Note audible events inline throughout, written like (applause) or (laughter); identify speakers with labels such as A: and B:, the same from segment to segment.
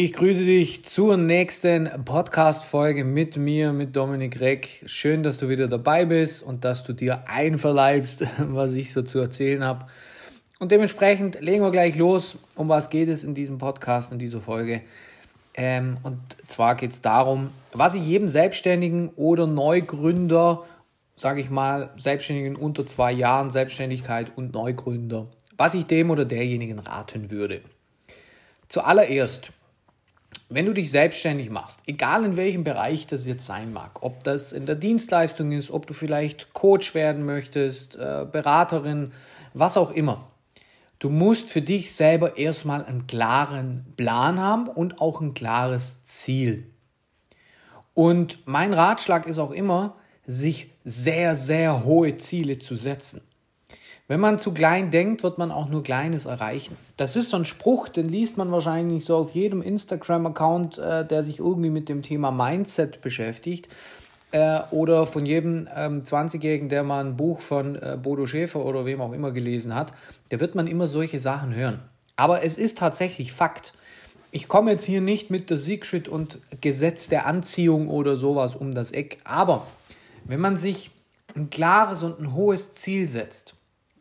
A: Ich grüße dich zur nächsten Podcast-Folge mit mir, mit Dominik Reck. Schön, dass du wieder dabei bist und dass du dir einverleibst, (laughs) was ich so zu erzählen habe. Und dementsprechend legen wir gleich los. Um was geht es in diesem Podcast, in dieser Folge? Ähm, und zwar geht es darum, was ich jedem Selbstständigen oder Neugründer, sage ich mal, Selbstständigen unter zwei Jahren Selbstständigkeit und Neugründer, was ich dem oder derjenigen raten würde. Zuallererst, wenn du dich selbstständig machst, egal in welchem Bereich das jetzt sein mag, ob das in der Dienstleistung ist, ob du vielleicht Coach werden möchtest, äh, Beraterin, was auch immer, du musst für dich selber erstmal einen klaren Plan haben und auch ein klares Ziel. Und mein Ratschlag ist auch immer, sich sehr, sehr hohe Ziele zu setzen. Wenn man zu klein denkt, wird man auch nur Kleines erreichen. Das ist so ein Spruch, den liest man wahrscheinlich so auf jedem Instagram-Account, äh, der sich irgendwie mit dem Thema Mindset beschäftigt. Äh, oder von jedem ähm, 20-Jährigen, der mal ein Buch von äh, Bodo Schäfer oder wem auch immer gelesen hat, der wird man immer solche Sachen hören. Aber es ist tatsächlich Fakt. Ich komme jetzt hier nicht mit der Secret und Gesetz der Anziehung oder sowas um das Eck. Aber wenn man sich ein klares und ein hohes Ziel setzt,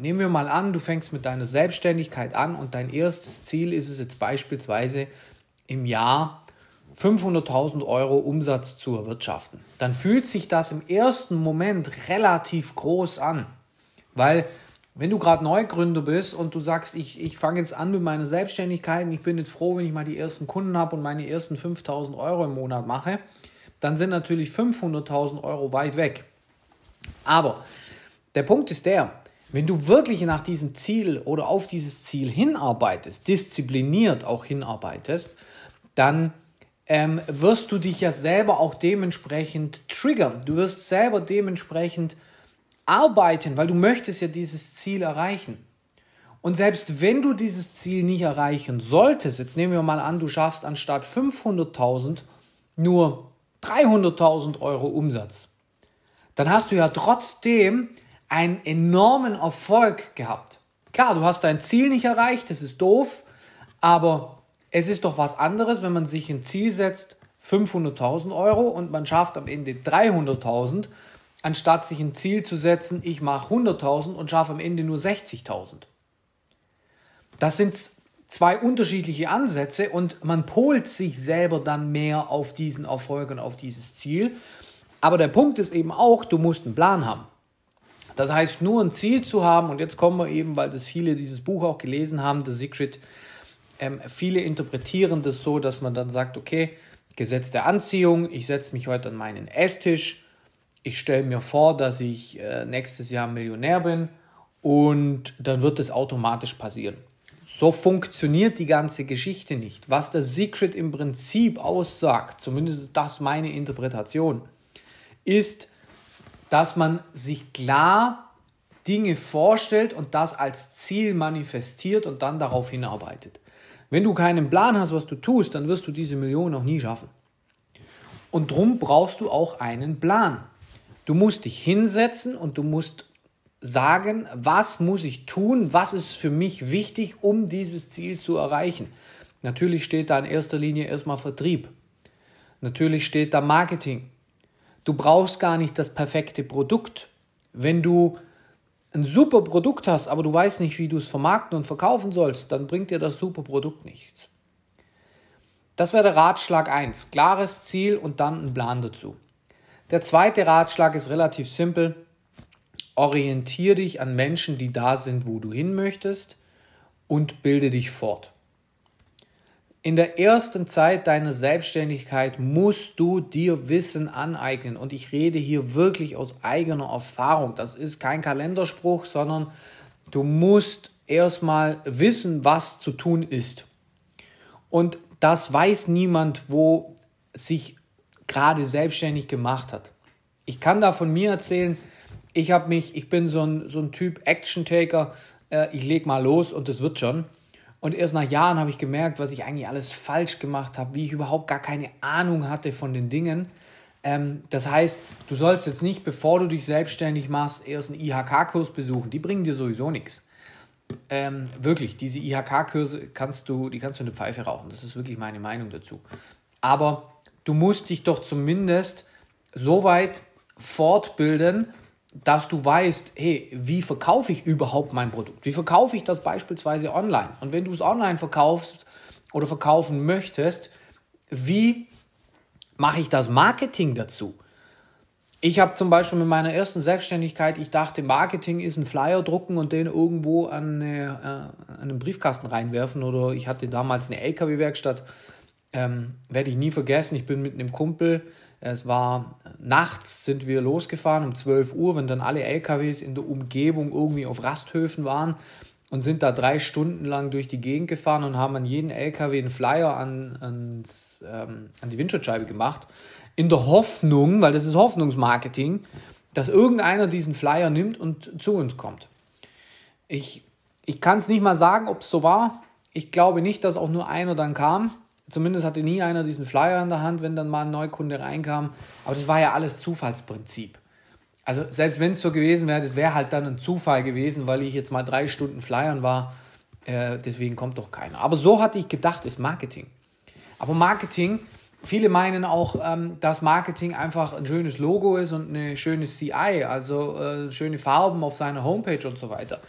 A: Nehmen wir mal an, du fängst mit deiner Selbstständigkeit an und dein erstes Ziel ist es jetzt beispielsweise im Jahr 500.000 Euro Umsatz zu erwirtschaften. Dann fühlt sich das im ersten Moment relativ groß an, weil wenn du gerade Neugründer bist und du sagst, ich, ich fange jetzt an mit meiner Selbstständigkeit und ich bin jetzt froh, wenn ich mal die ersten Kunden habe und meine ersten 5000 Euro im Monat mache, dann sind natürlich 500.000 Euro weit weg. Aber der Punkt ist der, wenn du wirklich nach diesem Ziel oder auf dieses Ziel hinarbeitest, diszipliniert auch hinarbeitest, dann ähm, wirst du dich ja selber auch dementsprechend triggern. Du wirst selber dementsprechend arbeiten, weil du möchtest ja dieses Ziel erreichen. Und selbst wenn du dieses Ziel nicht erreichen solltest, jetzt nehmen wir mal an, du schaffst anstatt 500.000 nur 300.000 Euro Umsatz, dann hast du ja trotzdem einen enormen Erfolg gehabt. Klar, du hast dein Ziel nicht erreicht, das ist doof, aber es ist doch was anderes, wenn man sich ein Ziel setzt, 500.000 Euro und man schafft am Ende 300.000, anstatt sich ein Ziel zu setzen, ich mache 100.000 und schaffe am Ende nur 60.000. Das sind zwei unterschiedliche Ansätze und man polt sich selber dann mehr auf diesen Erfolg und auf dieses Ziel. Aber der Punkt ist eben auch, du musst einen Plan haben. Das heißt, nur ein Ziel zu haben, und jetzt kommen wir eben, weil das viele dieses Buch auch gelesen haben, The Secret, ähm, viele interpretieren das so, dass man dann sagt, okay, Gesetz der Anziehung, ich setze mich heute an meinen Esstisch, ich stelle mir vor, dass ich äh, nächstes Jahr Millionär bin und dann wird es automatisch passieren. So funktioniert die ganze Geschichte nicht. Was der Secret im Prinzip aussagt, zumindest das meine Interpretation, ist, dass man sich klar Dinge vorstellt und das als Ziel manifestiert und dann darauf hinarbeitet. Wenn du keinen Plan hast, was du tust, dann wirst du diese Million auch nie schaffen. Und drum brauchst du auch einen Plan. Du musst dich hinsetzen und du musst sagen, was muss ich tun, was ist für mich wichtig, um dieses Ziel zu erreichen. Natürlich steht da in erster Linie erstmal Vertrieb. Natürlich steht da Marketing. Du brauchst gar nicht das perfekte Produkt. Wenn du ein super Produkt hast, aber du weißt nicht, wie du es vermarkten und verkaufen sollst, dann bringt dir das super Produkt nichts. Das wäre der Ratschlag 1. Klares Ziel und dann ein Plan dazu. Der zweite Ratschlag ist relativ simpel. Orientiere dich an Menschen, die da sind, wo du hin möchtest und bilde dich fort. In der ersten Zeit deiner Selbstständigkeit musst du dir Wissen aneignen. Und ich rede hier wirklich aus eigener Erfahrung. Das ist kein Kalenderspruch, sondern du musst erstmal wissen, was zu tun ist. Und das weiß niemand, wo sich gerade selbstständig gemacht hat. Ich kann da von mir erzählen, ich habe mich, ich bin so ein, so ein Typ Action-Taker, äh, ich leg mal los und es wird schon. Und erst nach Jahren habe ich gemerkt, was ich eigentlich alles falsch gemacht habe, wie ich überhaupt gar keine Ahnung hatte von den Dingen. Ähm, das heißt, du sollst jetzt nicht, bevor du dich selbstständig machst, erst einen IHK-Kurs besuchen. Die bringen dir sowieso nichts. ähm, wirklich, diese IHK-Kurse kannst du, die kannst du in der Pfeife rauchen. Das ist wirklich meine Meinung dazu. Aber du musst dich doch zumindest so weit fortbilden, dass du weißt, hey, wie verkaufe ich überhaupt mein Produkt? Wie verkaufe ich das beispielsweise online? Und wenn du es online verkaufst oder verkaufen möchtest, wie mache ich das Marketing dazu? Ich habe zum Beispiel mit meiner ersten Selbstständigkeit, ich dachte, Marketing ist ein Flyer drucken und den irgendwo an, eine, äh, an einen Briefkasten reinwerfen. Oder ich hatte damals eine LKW-Werkstatt, ähm, werde ich nie vergessen. Ich bin mit einem Kumpel, es war nachts, sind wir losgefahren um 12 Uhr, wenn dann alle LKWs in der Umgebung irgendwie auf Rasthöfen waren und sind da drei Stunden lang durch die Gegend gefahren und haben an jeden LKW einen Flyer an, ans, ähm, an die Windschutzscheibe gemacht in der Hoffnung, weil das ist Hoffnungsmarketing, dass irgendeiner diesen Flyer nimmt und zu uns kommt. Ich, ich kann es nicht mal sagen, ob es so war. Ich glaube nicht, dass auch nur einer dann kam. Zumindest hatte nie einer diesen Flyer in der Hand, wenn dann mal ein Neukunde reinkam. Aber das war ja alles Zufallsprinzip. Also selbst wenn es so gewesen wäre, das wäre halt dann ein Zufall gewesen, weil ich jetzt mal drei Stunden flyern war. Äh, deswegen kommt doch keiner. Aber so hatte ich gedacht, ist Marketing. Aber Marketing Viele meinen auch, ähm, dass Marketing einfach ein schönes Logo ist und eine schöne CI, also äh, schöne Farben auf seiner Homepage und so weiter.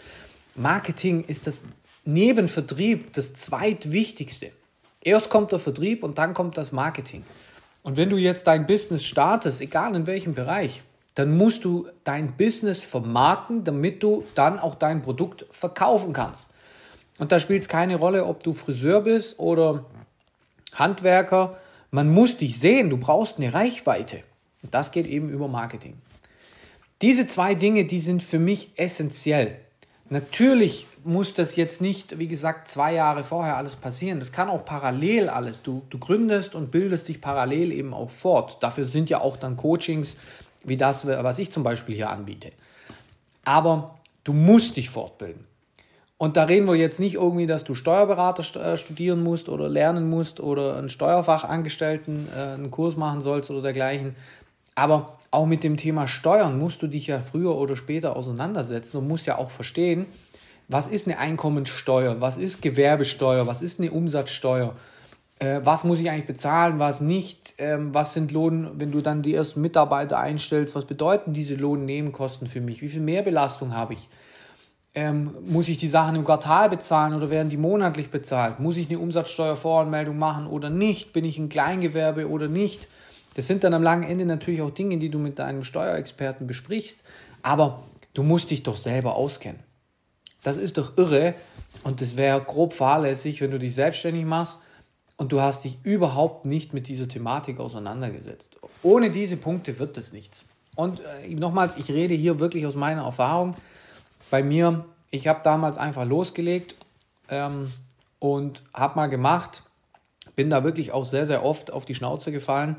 A: Marketing ist das neben Vertrieb das zweitwichtigste. Erst kommt der Vertrieb und dann kommt das Marketing. Und wenn du jetzt dein Business startest, egal in welchem Bereich, dann musst du dein Business vermarkten, damit du dann auch dein Produkt verkaufen kannst. Und da spielt es keine Rolle, ob du Friseur bist oder Handwerker man muss dich sehen, du brauchst eine Reichweite. Und das geht eben über Marketing. Diese zwei Dinge, die sind für mich essentiell. Natürlich muss das jetzt nicht, wie gesagt, zwei Jahre vorher alles passieren. Das kann auch parallel alles. Du, du gründest und bildest dich parallel eben auch fort. Dafür sind ja auch dann Coachings wie das, was ich zum Beispiel hier anbiete. Aber du musst dich fortbilden. Und da reden wir jetzt nicht irgendwie, dass du Steuerberater äh, studieren musst oder lernen musst oder einen Steuerfachangestellten äh, einen Kurs machen sollst oder dergleichen. Aber auch mit dem Thema Steuern musst du dich ja früher oder später auseinandersetzen und musst ja auch verstehen, was ist eine Einkommenssteuer, was ist Gewerbesteuer, was ist eine Umsatzsteuer, äh, was muss ich eigentlich bezahlen, was nicht, ähm, was sind Lohn, wenn du dann die ersten Mitarbeiter einstellst, was bedeuten diese Lohnnebenkosten für mich, wie viel Mehrbelastung habe ich ähm, muss ich die Sachen im Quartal bezahlen oder werden die monatlich bezahlt? Muss ich eine Umsatzsteuervoranmeldung machen oder nicht? Bin ich ein Kleingewerbe oder nicht? Das sind dann am langen Ende natürlich auch Dinge, die du mit deinem Steuerexperten besprichst, aber du musst dich doch selber auskennen. Das ist doch irre und das wäre grob fahrlässig, wenn du dich selbstständig machst und du hast dich überhaupt nicht mit dieser Thematik auseinandergesetzt. Ohne diese Punkte wird das nichts. Und äh, nochmals, ich rede hier wirklich aus meiner Erfahrung bei mir, ich habe damals einfach losgelegt ähm, und habe mal gemacht, bin da wirklich auch sehr, sehr oft auf die Schnauze gefallen,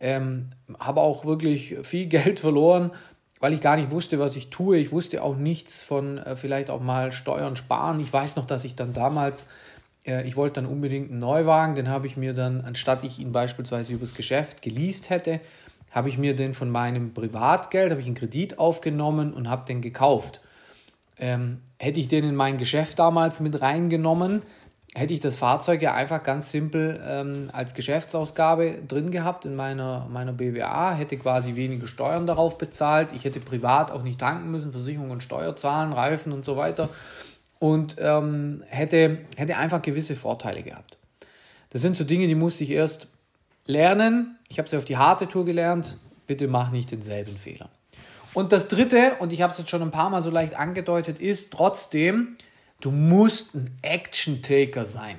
A: ähm, habe auch wirklich viel (laughs) Geld verloren, weil ich gar nicht wusste, was ich tue. Ich wusste auch nichts von äh, vielleicht auch mal Steuern sparen. Ich weiß noch, dass ich dann damals, äh, ich wollte dann unbedingt einen Neuwagen, den habe ich mir dann, anstatt ich ihn beispielsweise übers Geschäft geleast hätte, habe ich mir den von meinem Privatgeld, habe ich einen Kredit aufgenommen und habe den gekauft. Ähm, hätte ich den in mein Geschäft damals mit reingenommen, hätte ich das Fahrzeug ja einfach ganz simpel ähm, als Geschäftsausgabe drin gehabt in meiner, meiner BWA, hätte quasi weniger Steuern darauf bezahlt, ich hätte privat auch nicht tanken müssen, Versicherung und Steuer zahlen, Reifen und so weiter und ähm, hätte, hätte einfach gewisse Vorteile gehabt. Das sind so Dinge, die musste ich erst lernen. Ich habe sie auf die harte Tour gelernt. Bitte mach nicht denselben Fehler. Und das Dritte, und ich habe es jetzt schon ein paar Mal so leicht angedeutet, ist trotzdem, du musst ein Action-Taker sein.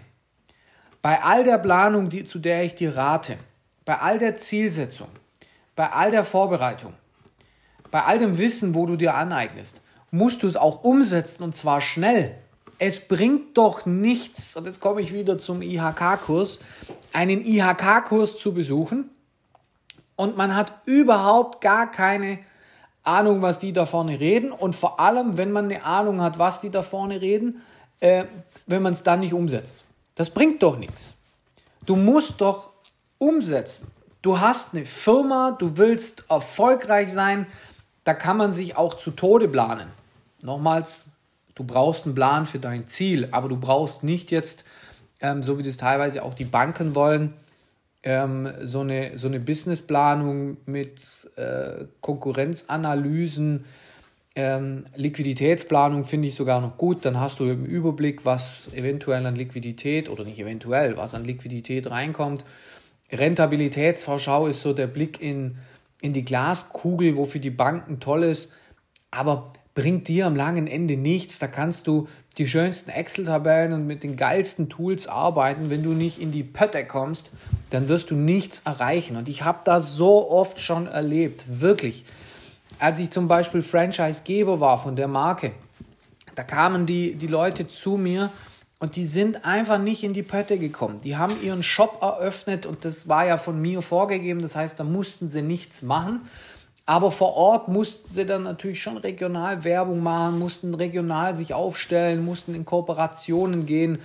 A: Bei all der Planung, die, zu der ich dir rate, bei all der Zielsetzung, bei all der Vorbereitung, bei all dem Wissen, wo du dir aneignest, musst du es auch umsetzen und zwar schnell. Es bringt doch nichts, und jetzt komme ich wieder zum IHK-Kurs, einen IHK-Kurs zu besuchen und man hat überhaupt gar keine Ahnung, was die da vorne reden und vor allem, wenn man eine Ahnung hat, was die da vorne reden, äh, wenn man es dann nicht umsetzt. Das bringt doch nichts. Du musst doch umsetzen. Du hast eine Firma, du willst erfolgreich sein, da kann man sich auch zu Tode planen. Nochmals, Du brauchst einen Plan für dein Ziel, aber du brauchst nicht jetzt, ähm, so wie das teilweise auch die Banken wollen, ähm, so eine, so eine Businessplanung mit äh, Konkurrenzanalysen, ähm, Liquiditätsplanung finde ich sogar noch gut. Dann hast du im Überblick, was eventuell an Liquidität oder nicht eventuell, was an Liquidität reinkommt. Rentabilitätsvorschau ist so der Blick in, in die Glaskugel, wofür die Banken toll ist. Aber bringt dir am langen Ende nichts. Da kannst du die schönsten Excel-Tabellen und mit den geilsten Tools arbeiten. Wenn du nicht in die Pötte kommst, dann wirst du nichts erreichen. Und ich habe das so oft schon erlebt, wirklich. Als ich zum Beispiel Franchise-Geber war von der Marke, da kamen die, die Leute zu mir und die sind einfach nicht in die Pötte gekommen. Die haben ihren Shop eröffnet und das war ja von mir vorgegeben. Das heißt, da mussten sie nichts machen. Aber vor Ort mussten sie dann natürlich schon regional Werbung machen, mussten regional sich aufstellen, mussten in Kooperationen gehen.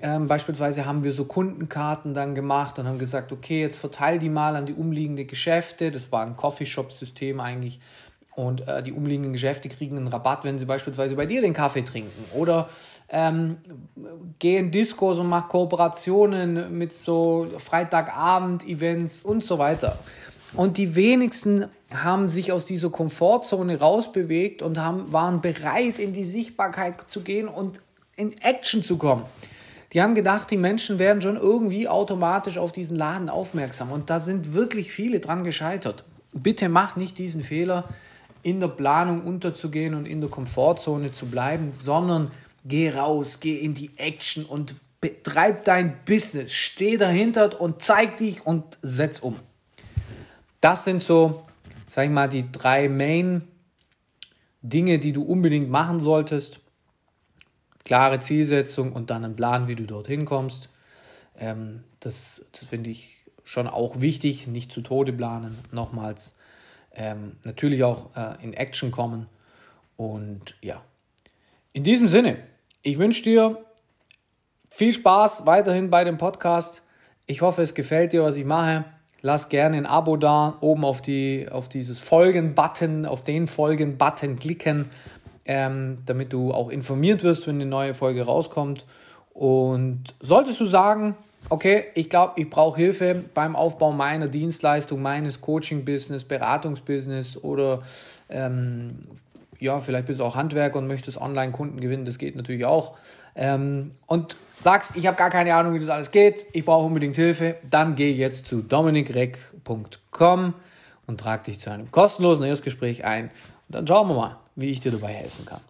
A: Ähm, beispielsweise haben wir so Kundenkarten dann gemacht und haben gesagt, okay, jetzt verteil die mal an die umliegenden Geschäfte. Das war ein Coffeeshop-System eigentlich. Und äh, die umliegenden Geschäfte kriegen einen Rabatt, wenn sie beispielsweise bei dir den Kaffee trinken. Oder ähm, geh in Diskos und mach Kooperationen mit so Freitagabend-Events und so weiter. Und die wenigsten haben sich aus dieser Komfortzone rausbewegt und haben, waren bereit, in die Sichtbarkeit zu gehen und in Action zu kommen. Die haben gedacht, die Menschen werden schon irgendwie automatisch auf diesen Laden aufmerksam. Und da sind wirklich viele dran gescheitert. Bitte mach nicht diesen Fehler, in der Planung unterzugehen und in der Komfortzone zu bleiben, sondern geh raus, geh in die Action und betreib dein Business. Steh dahinter und zeig dich und setz um. Das sind so, sag ich mal, die drei Main Dinge, die du unbedingt machen solltest. Klare Zielsetzung und dann ein Plan, wie du dorthin kommst. Ähm, das das finde ich schon auch wichtig, nicht zu Tode planen. Nochmals, ähm, natürlich auch äh, in Action kommen. Und ja, in diesem Sinne, ich wünsche dir viel Spaß weiterhin bei dem Podcast. Ich hoffe, es gefällt dir, was ich mache. Lass gerne ein Abo da, oben auf, die, auf dieses Folgen-Button, auf den Folgen-Button klicken, ähm, damit du auch informiert wirst, wenn eine neue Folge rauskommt. Und solltest du sagen, okay, ich glaube, ich brauche Hilfe beim Aufbau meiner Dienstleistung, meines Coaching-Business, Beratungsbusiness oder ähm, ja, vielleicht bist du auch Handwerker und möchtest Online-Kunden gewinnen, das geht natürlich auch. Ähm, und sagst, ich habe gar keine Ahnung, wie das alles geht, ich brauche unbedingt Hilfe, dann geh jetzt zu dominikreck.com und trag dich zu einem kostenlosen Erstgespräch ein. Und dann schauen wir mal, wie ich dir dabei helfen kann.